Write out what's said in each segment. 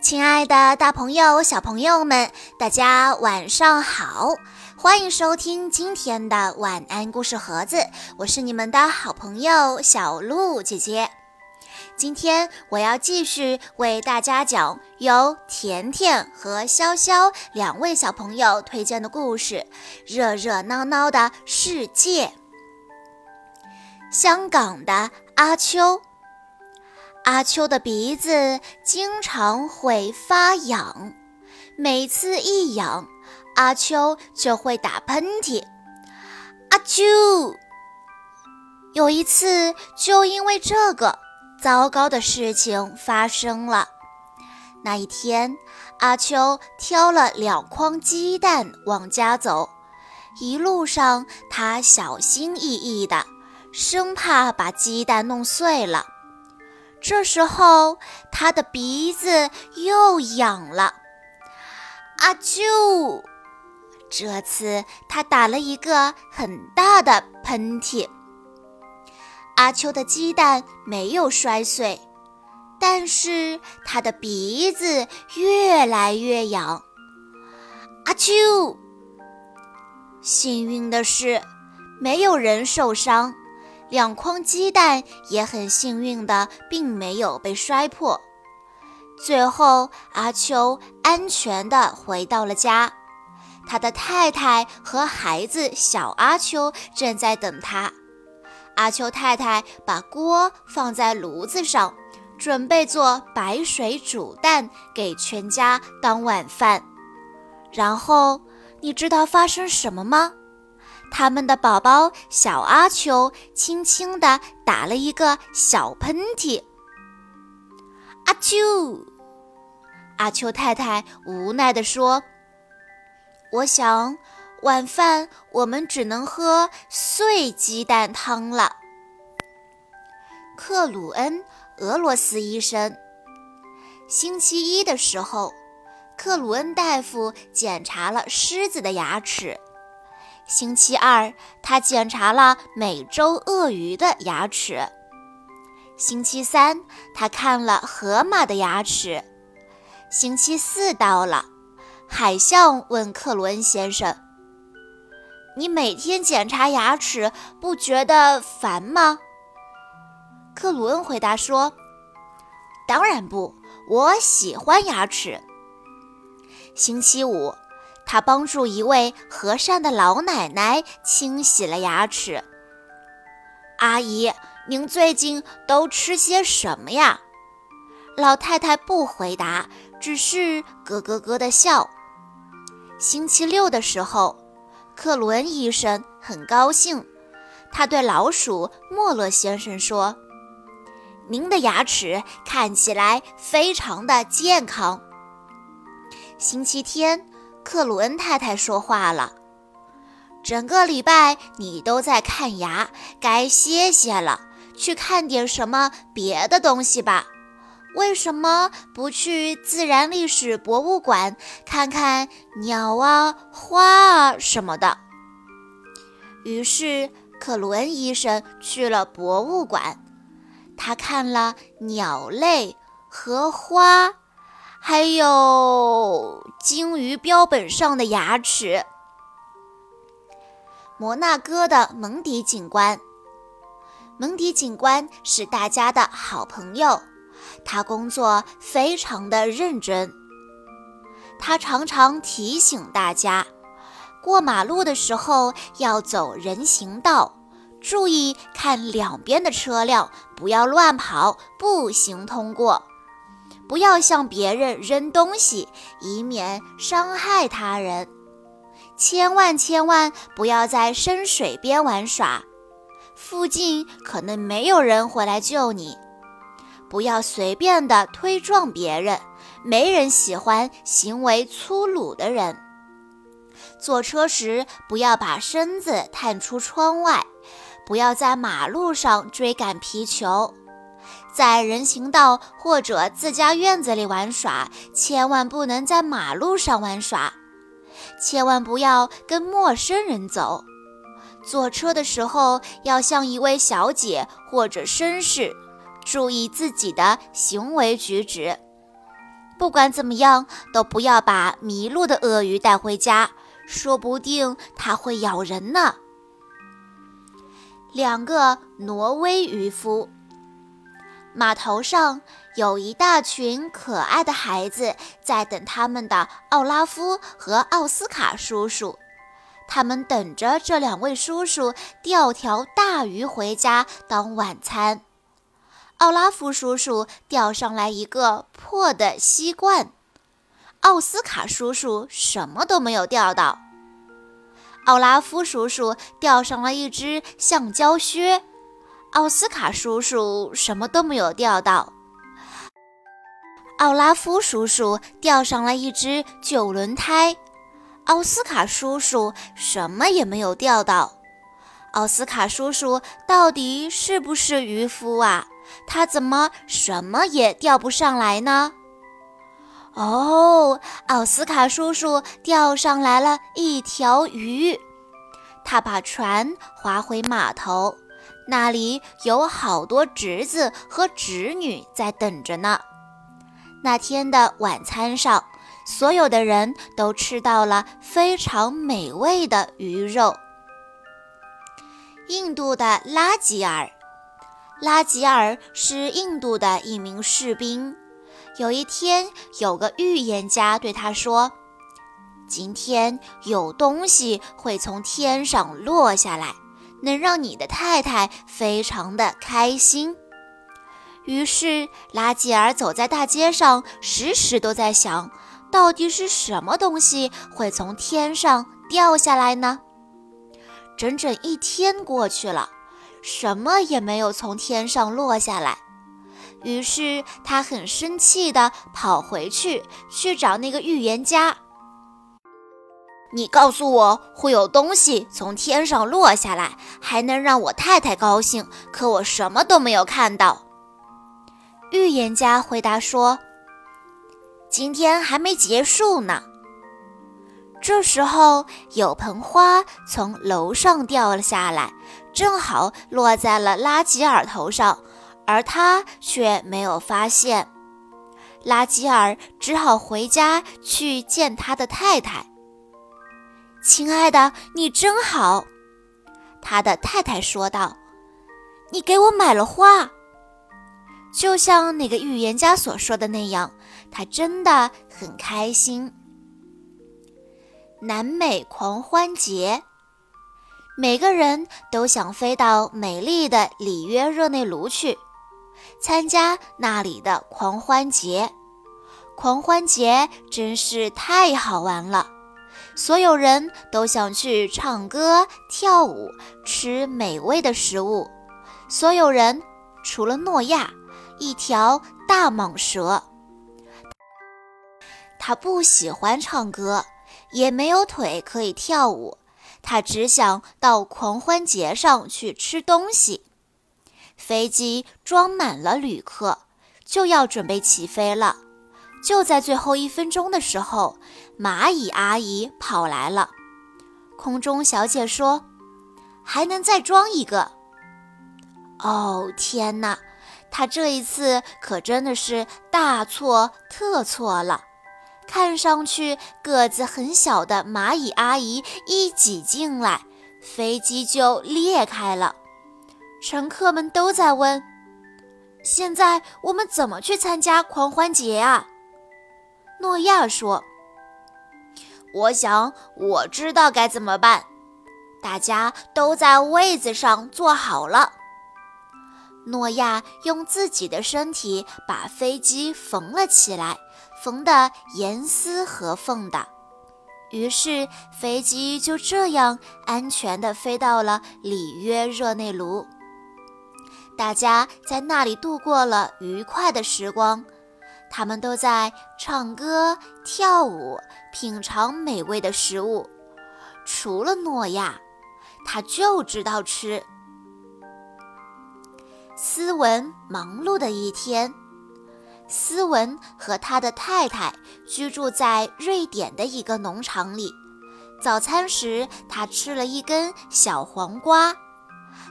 亲爱的，大朋友、小朋友们，大家晚上好！欢迎收听今天的晚安故事盒子，我是你们的好朋友小鹿姐姐。今天我要继续为大家讲由甜甜和潇潇两位小朋友推荐的故事《热热闹闹的世界》。香港的阿秋。阿秋的鼻子经常会发痒，每次一痒，阿秋就会打喷嚏。阿秋，有一次就因为这个，糟糕的事情发生了。那一天，阿秋挑了两筐鸡蛋往家走，一路上他小心翼翼的，生怕把鸡蛋弄碎了。这时候，他的鼻子又痒了。阿啾！这次他打了一个很大的喷嚏。阿秋的鸡蛋没有摔碎，但是他的鼻子越来越痒。阿秋！幸运的是，没有人受伤。两筐鸡蛋也很幸运的，并没有被摔破。最后，阿秋安全的回到了家，他的太太和孩子小阿秋正在等他。阿秋太太把锅放在炉子上，准备做白水煮蛋给全家当晚饭。然后，你知道发生什么吗？他们的宝宝小阿秋轻轻地打了一个小喷嚏。阿秋，阿秋太太无奈地说：“我想晚饭我们只能喝碎鸡蛋汤了。”克鲁恩，俄罗斯医生。星期一的时候，克鲁恩大夫检查了狮子的牙齿。星期二，他检查了美洲鳄鱼的牙齿。星期三，他看了河马的牙齿。星期四到了，海象问克鲁恩先生：“你每天检查牙齿，不觉得烦吗？”克鲁恩回答说：“当然不，我喜欢牙齿。”星期五。他帮助一位和善的老奶奶清洗了牙齿。阿姨，您最近都吃些什么呀？老太太不回答，只是咯咯咯地笑。星期六的时候，克伦医生很高兴，他对老鼠莫勒先生说：“您的牙齿看起来非常的健康。”星期天。克鲁恩太太说话了：“整个礼拜你都在看牙，该歇歇了，去看点什么别的东西吧。为什么不去自然历史博物馆看看鸟啊、花啊什么的？”于是克鲁恩医生去了博物馆，他看了鸟类和花。还有鲸鱼标本上的牙齿。摩纳哥的蒙迪警官，蒙迪警官是大家的好朋友，他工作非常的认真。他常常提醒大家，过马路的时候要走人行道，注意看两边的车辆，不要乱跑，步行通过。不要向别人扔东西，以免伤害他人。千万千万不要在深水边玩耍，附近可能没有人会来救你。不要随便的推撞别人，没人喜欢行为粗鲁的人。坐车时不要把身子探出窗外，不要在马路上追赶皮球。在人行道或者自家院子里玩耍，千万不能在马路上玩耍。千万不要跟陌生人走。坐车的时候要像一位小姐或者绅士，注意自己的行为举止。不管怎么样，都不要把迷路的鳄鱼带回家，说不定它会咬人呢。两个挪威渔夫，码头上有一大群可爱的孩子在等他们的奥拉夫和奥斯卡叔叔，他们等着这两位叔叔钓条大鱼回家当晚餐。奥拉夫叔叔钓上来一个破的锡罐，奥斯卡叔叔什么都没有钓到。奥拉夫叔叔钓上了一只橡胶靴，奥斯卡叔叔什么都没有钓到。奥拉夫叔叔钓上了一只旧轮胎，奥斯卡叔叔什么也没有钓到。奥斯卡叔叔到底是不是渔夫啊？他怎么什么也钓不上来呢？哦，奥斯卡叔叔钓上来了一条鱼。他把船划回码头，那里有好多侄子和侄女在等着呢。那天的晚餐上，所有的人都吃到了非常美味的鱼肉。印度的拉吉尔。拉吉尔是印度的一名士兵。有一天，有个预言家对他说：“今天有东西会从天上落下来，能让你的太太非常的开心。”于是，拉吉尔走在大街上，时时都在想，到底是什么东西会从天上掉下来呢？整整一天过去了。什么也没有从天上落下来，于是他很生气地跑回去去找那个预言家。你告诉我会有东西从天上落下来，还能让我太太高兴，可我什么都没有看到。预言家回答说：“今天还没结束呢。”这时候，有盆花从楼上掉了下来，正好落在了拉吉尔头上，而他却没有发现。拉吉尔只好回家去见他的太太。亲爱的，你真好，他的太太说道：“你给我买了花。”就像那个预言家所说的那样，他真的很开心。南美狂欢节，每个人都想飞到美丽的里约热内卢去，参加那里的狂欢节。狂欢节真是太好玩了，所有人都想去唱歌、跳舞、吃美味的食物。所有人除了诺亚，一条大蟒蛇，他不喜欢唱歌。也没有腿可以跳舞，他只想到狂欢节上去吃东西。飞机装满了旅客，就要准备起飞了。就在最后一分钟的时候，蚂蚁阿姨跑来了。空中小姐说：“还能再装一个。”哦，天哪！她这一次可真的是大错特错了。看上去个子很小的蚂蚁阿姨一挤进来，飞机就裂开了。乘客们都在问：“现在我们怎么去参加狂欢节啊？”诺亚说：“我想我知道该怎么办。”大家都在位子上坐好了。诺亚用自己的身体把飞机缝了起来。缝得严丝合缝的，于是飞机就这样安全地飞到了里约热内卢。大家在那里度过了愉快的时光，他们都在唱歌、跳舞、品尝美味的食物。除了诺亚，他就知道吃。斯文忙碌的一天。斯文和他的太太居住在瑞典的一个农场里。早餐时，他吃了一根小黄瓜。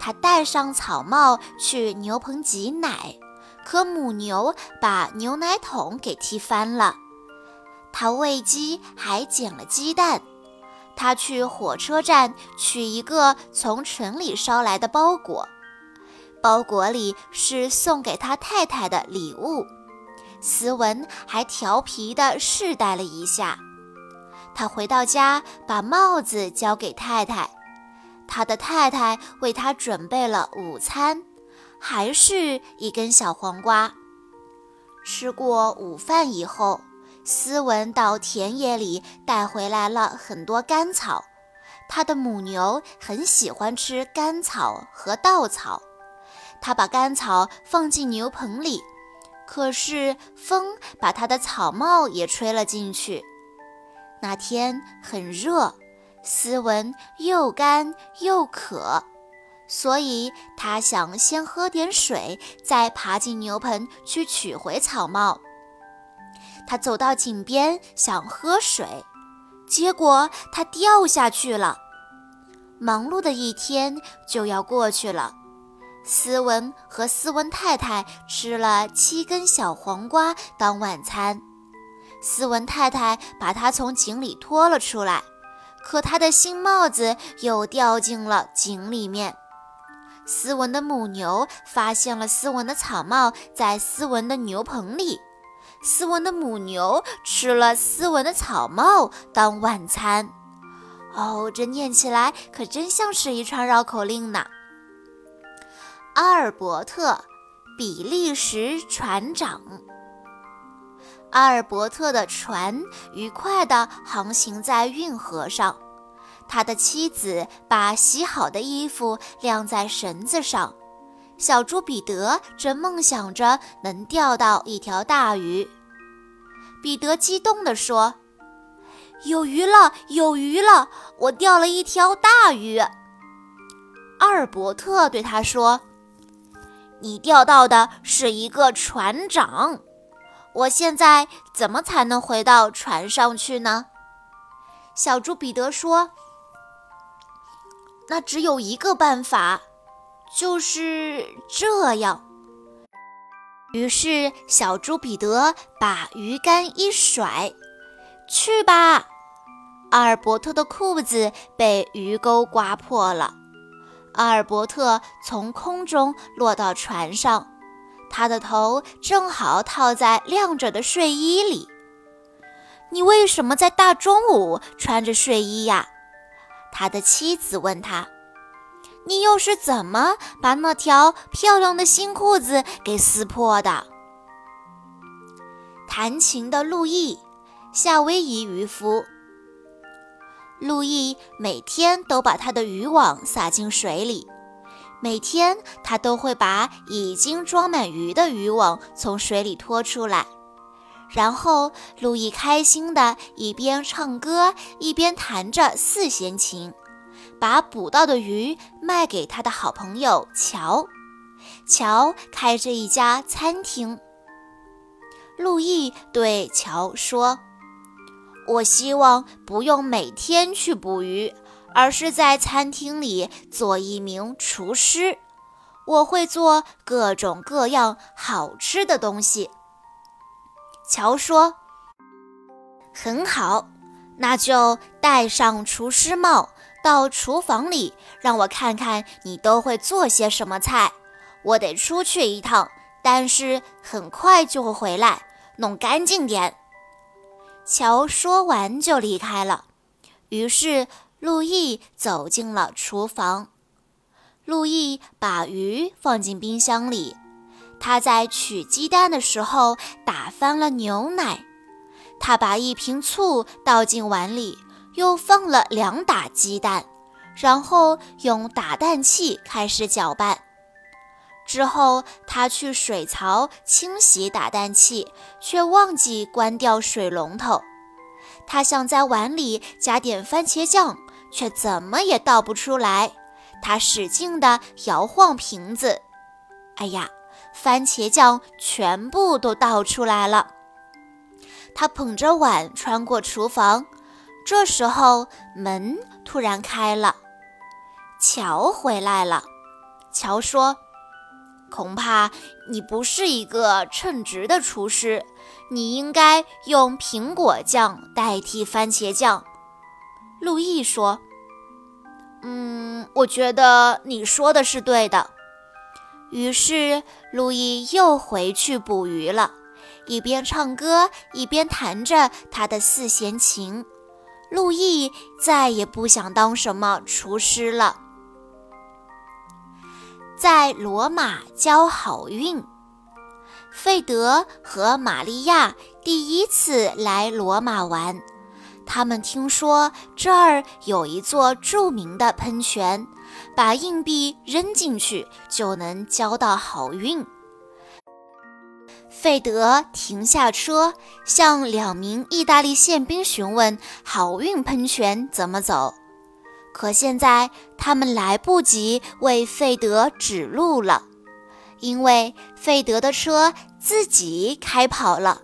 他戴上草帽去牛棚挤奶，可母牛把牛奶桶给踢翻了。他喂鸡，还捡了鸡蛋。他去火车站取一个从城里捎来的包裹，包裹里是送给他太太的礼物。斯文还调皮地试戴了一下。他回到家，把帽子交给太太。他的太太为他准备了午餐，还是一根小黄瓜。吃过午饭以后。斯文到田野里带回来了很多干草，他的母牛很喜欢吃干草和稻草。他把干草放进牛棚里，可是风把他的草帽也吹了进去。那天很热，斯文又干又渴，所以他想先喝点水，再爬进牛棚去取回草帽。他走到井边想喝水，结果他掉下去了。忙碌的一天就要过去了。斯文和斯文太太吃了七根小黄瓜当晚餐。斯文太太把他从井里拖了出来，可他的新帽子又掉进了井里面。斯文的母牛发现了斯文的草帽在斯文的牛棚里。斯文的母牛吃了斯文的草帽当晚餐。哦，这念起来可真像是一串绕口令呢。阿尔伯特，比利时船长。阿尔伯特的船愉快地航行在运河上，他的妻子把洗好的衣服晾在绳子上。小猪彼得正梦想着能钓到一条大鱼。彼得激动地说：“有鱼了，有鱼了！我钓了一条大鱼。”阿尔伯特对他说：“你钓到的是一个船长。我现在怎么才能回到船上去呢？”小猪彼得说：“那只有一个办法。”就是这样。于是，小猪彼得把鱼竿一甩，去吧！阿尔伯特的裤子被鱼钩刮破了。阿尔伯特从空中落到船上，他的头正好套在晾着的睡衣里。你为什么在大中午穿着睡衣呀？他的妻子问他。你又是怎么把那条漂亮的新裤子给撕破的？弹琴的路易，夏威夷渔夫。路易每天都把他的渔网撒进水里，每天他都会把已经装满鱼的渔网从水里拖出来，然后路易开心的一边唱歌一边弹着四弦琴。把捕到的鱼卖给他的好朋友乔。乔开着一家餐厅。路易对乔说：“我希望不用每天去捕鱼，而是在餐厅里做一名厨师。我会做各种各样好吃的东西。”乔说：“很好，那就戴上厨师帽。”到厨房里，让我看看你都会做些什么菜。我得出去一趟，但是很快就会回来，弄干净点。乔说完就离开了。于是路易走进了厨房。路易把鱼放进冰箱里。他在取鸡蛋的时候打翻了牛奶。他把一瓶醋倒进碗里。又放了两打鸡蛋，然后用打蛋器开始搅拌。之后，他去水槽清洗打蛋器，却忘记关掉水龙头。他想在碗里加点番茄酱，却怎么也倒不出来。他使劲地摇晃瓶子，哎呀，番茄酱全部都倒出来了。他捧着碗穿过厨房。这时候门突然开了，乔回来了。乔说：“恐怕你不是一个称职的厨师。你应该用苹果酱代替番茄酱。”路易说。“嗯，我觉得你说的是对的。”于是，路易又回去捕鱼了，一边唱歌一边弹着他的四弦琴。路易再也不想当什么厨师了。在罗马交好运。费德和玛利亚第一次来罗马玩，他们听说这儿有一座著名的喷泉，把硬币扔进去就能交到好运。费德停下车，向两名意大利宪兵询问好运喷泉怎么走。可现在他们来不及为费德指路了，因为费德的车自己开跑了。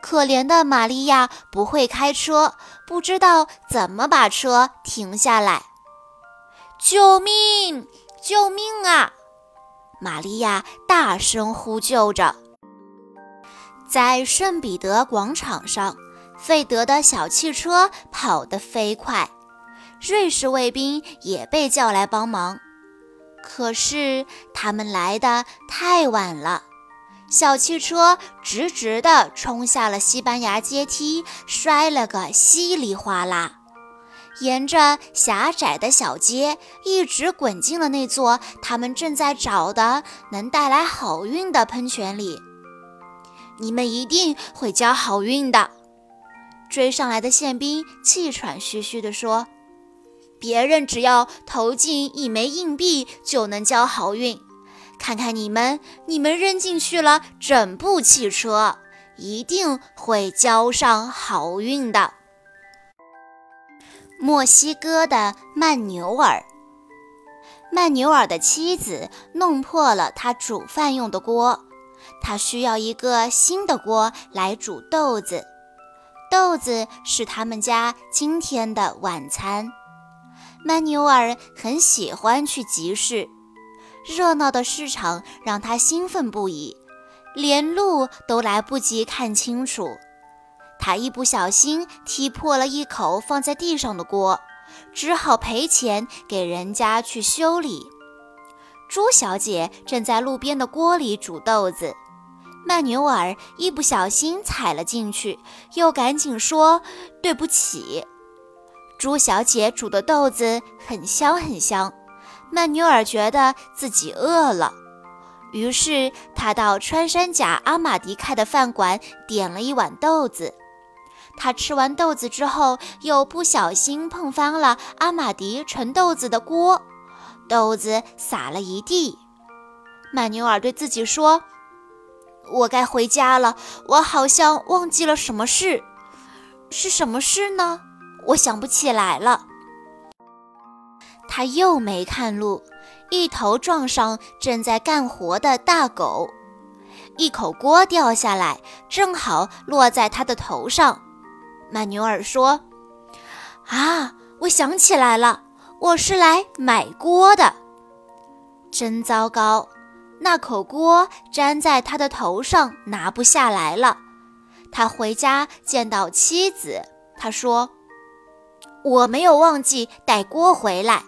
可怜的玛利亚不会开车，不知道怎么把车停下来。救命！救命啊！玛利亚大声呼救着。在圣彼得广场上，费德的小汽车跑得飞快。瑞士卫兵也被叫来帮忙，可是他们来的太晚了。小汽车直直地冲下了西班牙阶梯，摔了个稀里哗啦，沿着狭窄的小街一直滚进了那座他们正在找的能带来好运的喷泉里。你们一定会交好运的，追上来的宪兵气喘吁吁地说。别人只要投进一枚硬币就能交好运，看看你们，你们扔进去了整部汽车，一定会交上好运的。墨西哥的曼纽尔，曼纽尔的妻子弄破了他煮饭用的锅，他需要一个新的锅来煮豆子，豆子是他们家今天的晚餐。曼纽尔很喜欢去集市，热闹的市场让他兴奋不已，连路都来不及看清楚。他一不小心踢破了一口放在地上的锅，只好赔钱给人家去修理。朱小姐正在路边的锅里煮豆子，曼纽尔一不小心踩了进去，又赶紧说对不起。朱小姐煮的豆子很香很香，曼纽尔觉得自己饿了，于是他到穿山甲阿玛迪开的饭馆点了一碗豆子。他吃完豆子之后，又不小心碰翻了阿玛迪盛豆子的锅，豆子洒了一地。曼纽尔对自己说：“我该回家了，我好像忘记了什么事，是什么事呢？”我想不起来了。他又没看路，一头撞上正在干活的大狗，一口锅掉下来，正好落在他的头上。曼纽尔说：“啊，我想起来了，我是来买锅的。真糟糕，那口锅粘在他的头上，拿不下来了。他回家见到妻子，他说。”我没有忘记带锅回来，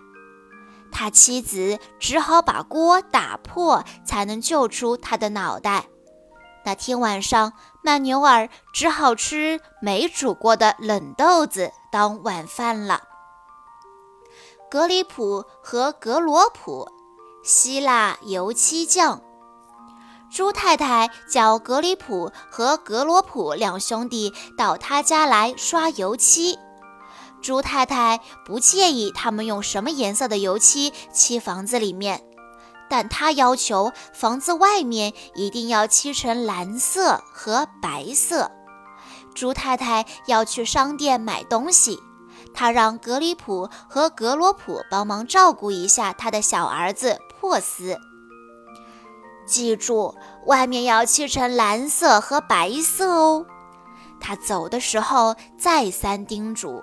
他妻子只好把锅打破，才能救出他的脑袋。那天晚上，曼纽尔只好吃没煮过的冷豆子当晚饭了。格里普和格罗普，希腊油漆匠。朱太太叫格里普和格罗普两兄弟到他家来刷油漆。朱太太不介意他们用什么颜色的油漆漆房子里面，但他要求房子外面一定要漆成蓝色和白色。朱太太要去商店买东西，她让格里普和格罗普帮忙照顾一下他的小儿子珀斯。记住，外面要漆成蓝色和白色哦。他走的时候再三叮嘱。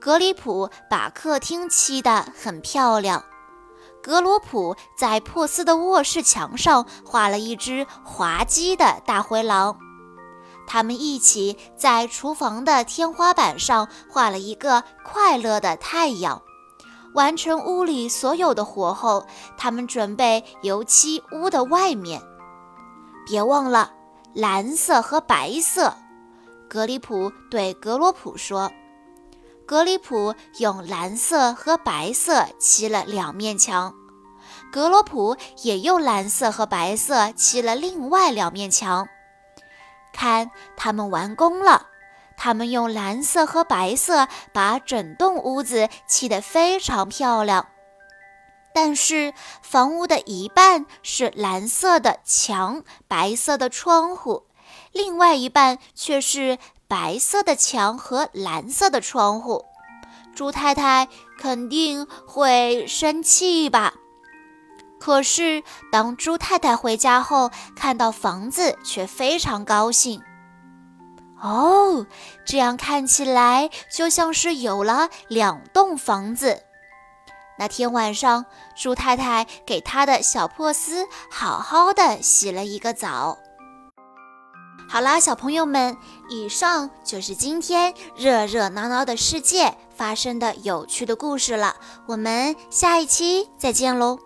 格里普把客厅漆得很漂亮，格罗普在珀斯的卧室墙上画了一只滑稽的大灰狼。他们一起在厨房的天花板上画了一个快乐的太阳。完成屋里所有的活后，他们准备油漆屋的外面。别忘了蓝色和白色。格里普对格罗普说：“格里普用蓝色和白色漆了两面墙，格罗普也用蓝色和白色漆了另外两面墙。看，他们完工了。他们用蓝色和白色把整栋屋子漆得非常漂亮。但是，房屋的一半是蓝色的墙，白色的窗户。”另外一半却是白色的墙和蓝色的窗户，猪太太肯定会生气吧？可是当猪太太回家后，看到房子却非常高兴。哦，这样看起来就像是有了两栋房子。那天晚上，猪太太给她的小珀斯好好的洗了一个澡。好啦，小朋友们，以上就是今天热热闹闹的世界发生的有趣的故事了。我们下一期再见喽！